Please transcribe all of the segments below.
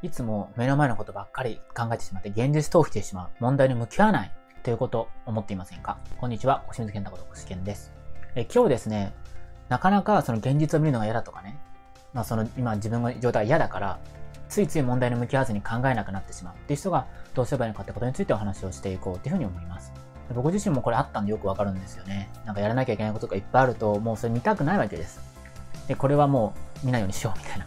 いつも目の前のことばっかり考えてしまって現実逃避してしまう問題に向き合わないということ思っていませんか？こんにちは、星水健太こと星健です。え今日ですね、なかなかその現実を見るのが嫌だとかね、まあその今自分の状態が嫌だから、ついつい問題に向き合わずに考えなくなってしまうっていう人がどうすればいいのかってことについてお話をしていこうっていうふうに思います。僕自身もこれあったんでよくわかるんですよね。なんかやらなきゃいけないことがいっぱいあると、もうそれ見たくないわけです。で、これはもう見ないようにしようみたいな。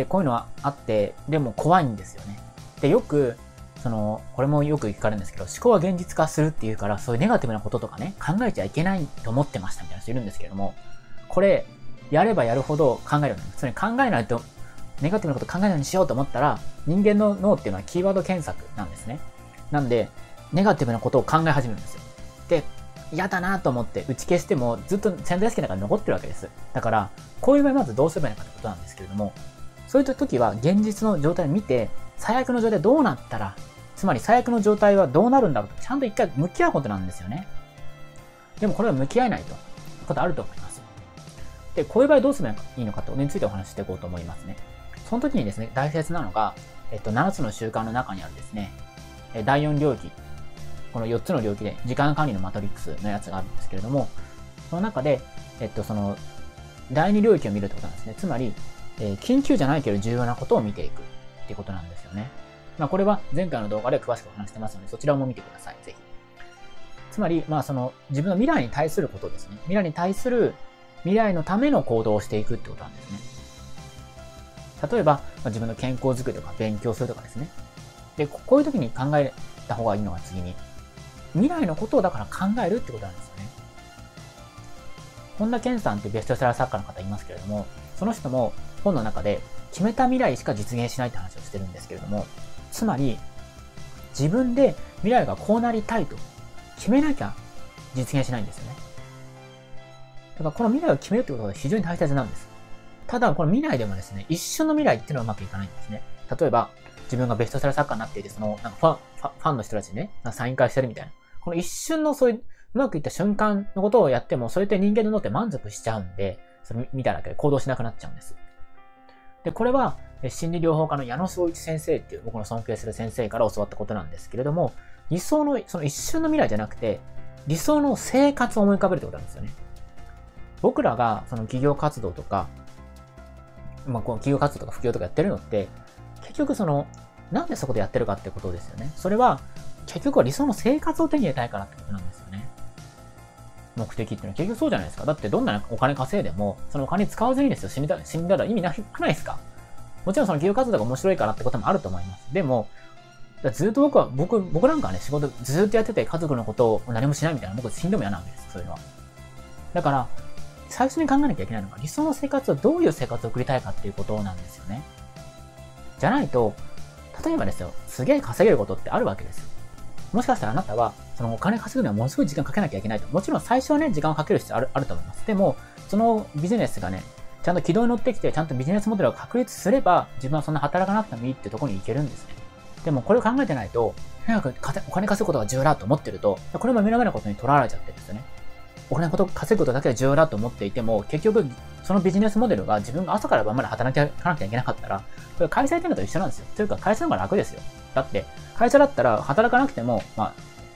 で、こういうのはあって、でも怖いんですよね。で、よく、その、これもよく聞かれるんですけど、思考は現実化するっていうから、そういうネガティブなこととかね、考えちゃいけないと思ってましたみたいな人いるんですけども、これ、やればやるほど考えるようになる。それ考えないと、ネガティブなこと考えないようにしようと思ったら、人間の脳っていうのはキーワード検索なんですね。なんで、ネガティブなことを考え始めるんですよ。で、嫌だなと思って打ち消してもずっと潜在意識の中に残ってるわけです。だから、こういう場合まずどうすればいいのかってことなんですけれども、そういった時は現実の状態を見て、最悪の状態どうなったら、つまり最悪の状態はどうなるんだろうと、ちゃんと一回向き合うことなんですよね。でもこれは向き合えないと。ことあると思います。で、こういう場合どうすればいいのかと、についてお話ししていこうと思いますね。その時にですね、大切なのが、えっと、7つの習慣の中にあるですね、第4領域、この4つの領域で時間管理のマトリックスのやつがあるんですけれども、その中で、えっと、その、第2領域を見るってことなんですね。つまり、えー、緊急じゃないけど重要なことを見ていくってことなんですよね。まあ、これは前回の動画で詳しくお話してますので、そちらも見てください。ぜひ。つまり、まあ、その、自分の未来に対することですね。未来に対する、未来のための行動をしていくってことなんですね。例えば、まあ、自分の健康づくりとか勉強するとかですね。で、こういう時に考えた方がいいのが次に、未来のことをだから考えるってことなんですよね。本田健さんってベストセラー作家の方いますけれども、その人も本の中で決めた未来しか実現しないって話をしてるんですけれども、つまり自分で未来がこうなりたいと決めなきゃ実現しないんですよね。だからこの未来を決めるってことが非常に大切なんです。ただ、この未来でもですね、一瞬の未来っていうのはうまくいかないんですね。例えば、自分がベストセラー作家になっていて、その、なんかファン、ファンの人たちにね、サイン会してるみたいな。この一瞬のそういう、うまくいった瞬間のことをやっても、それって人間の脳って満足しちゃうんで、それ見ただけで行動しなくなっちゃうんです。で、これは、心理療法家の矢野総一先生っていう僕の尊敬する先生から教わったことなんですけれども、理想の、その一瞬の未来じゃなくて、理想の生活を思い浮かべるってことなんですよね。僕らがその企業活動とか、まあ、この企業活動とか副業とかやってるのって、結局その、なんでそこでやってるかってことですよね。それは、結局は理想の生活を手に入れたいからってことなんです。目的っていうのは結局そうじゃないですか。だってどんなお金稼いでも、そのお金使わずにですよ、死んだ死んだら意味なくないですかもちろんその企業活動が面白いからってこともあると思います。でも、ずっと僕は、僕、僕なんかはね、仕事ずっとやってて家族のことを何もしないみたいな、僕死んでも嫌なわけですよ、そういうのは。だから、最初に考えなきゃいけないのが、理想の生活をどういう生活を送りたいかっていうことなんですよね。じゃないと、例えばですよ、すげえ稼げることってあるわけですよ。もしかしたらあなたは、そのお金稼ぐにはものすごい時間かけなきゃいけないと。もちろん最初はね、時間をかける必要あるあると思います。でも、そのビジネスがね、ちゃんと軌道に乗ってきて、ちゃんとビジネスモデルを確立すれば、自分はそんな働かなくてもいいってとこに行けるんですね。でもこれを考えてないと、早くお金稼ぐことが重要だと思ってると、これも目の前のことにとらわれちゃってるんですよね。お金こと稼ぐことだけが重要だと思っていても、結局、そのビジネスモデルが自分が朝から晩まで働かなきゃいけなかったら、これ会社やってるのと一緒なんですよ。というか、会社の方が楽ですよ。だって、会社だったら働かなくても、まあ、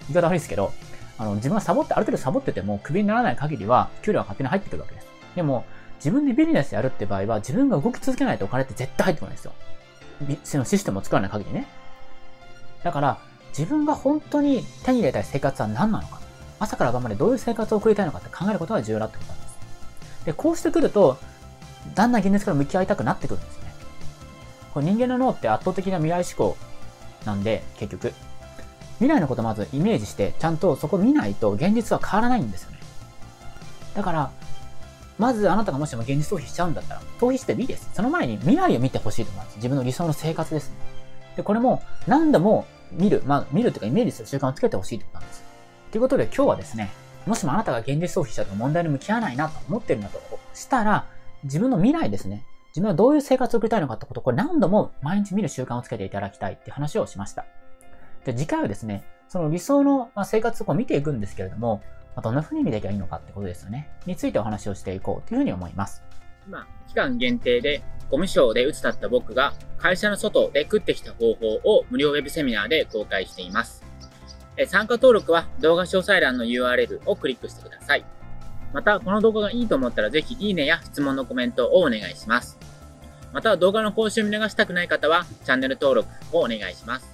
言い方悪いですけど、あの、自分がサボって、ある程度サボってても、クビにならない限りは、給料は勝手に入ってくるわけです。でも、自分でビジネスやるって場合は、自分が動き続けないとお金って絶対入ってこないですよ。そのシステムを作らない限りね。だから、自分が本当に手に入れたい生活は何なのか。朝から晩までどういう生活を送りたいのかって考えることが重要だってことなんです。で、こうしてくると、だんだん現実から向き合いたくなってくるんですね。これ人間の脳って圧倒的な未来思考なんで、結局。未来のことまずイメージして、ちゃんとそこ見ないと現実は変わらないんですよね。だから、まずあなたがもしも現実逃避しちゃうんだったら、逃避してもいいです。その前に未来を見てほしいと思います。自分の理想の生活ですね。で、これも何度も見る、まあ見るというかイメージする習慣をつけてほしいということなんです。ということで今日はですね、もしもあなたが現実逃避しちゃうと問題に向き合わないなと思ってるんだとしたら、自分の未来ですね、自分はどういう生活を送りたいのかってことをこれ何度も毎日見る習慣をつけていただきたいっていう話をしました。で、次回はですね、その理想の生活をこう見ていくんですけれども、どんな風に見ていけばいいのかってことですよね。についてお話をしていこうというふうに思います。今、期間限定でゴミ賞で鬱だった僕が会社の外で食ってきた方法を無料ウェブセミナーで公開しています。参加登録は動画詳細欄の URL をクリックしてください。また、この動画がいいと思ったらぜひいいねや質問のコメントをお願いします。また、動画の更新を見逃したくない方はチャンネル登録をお願いします。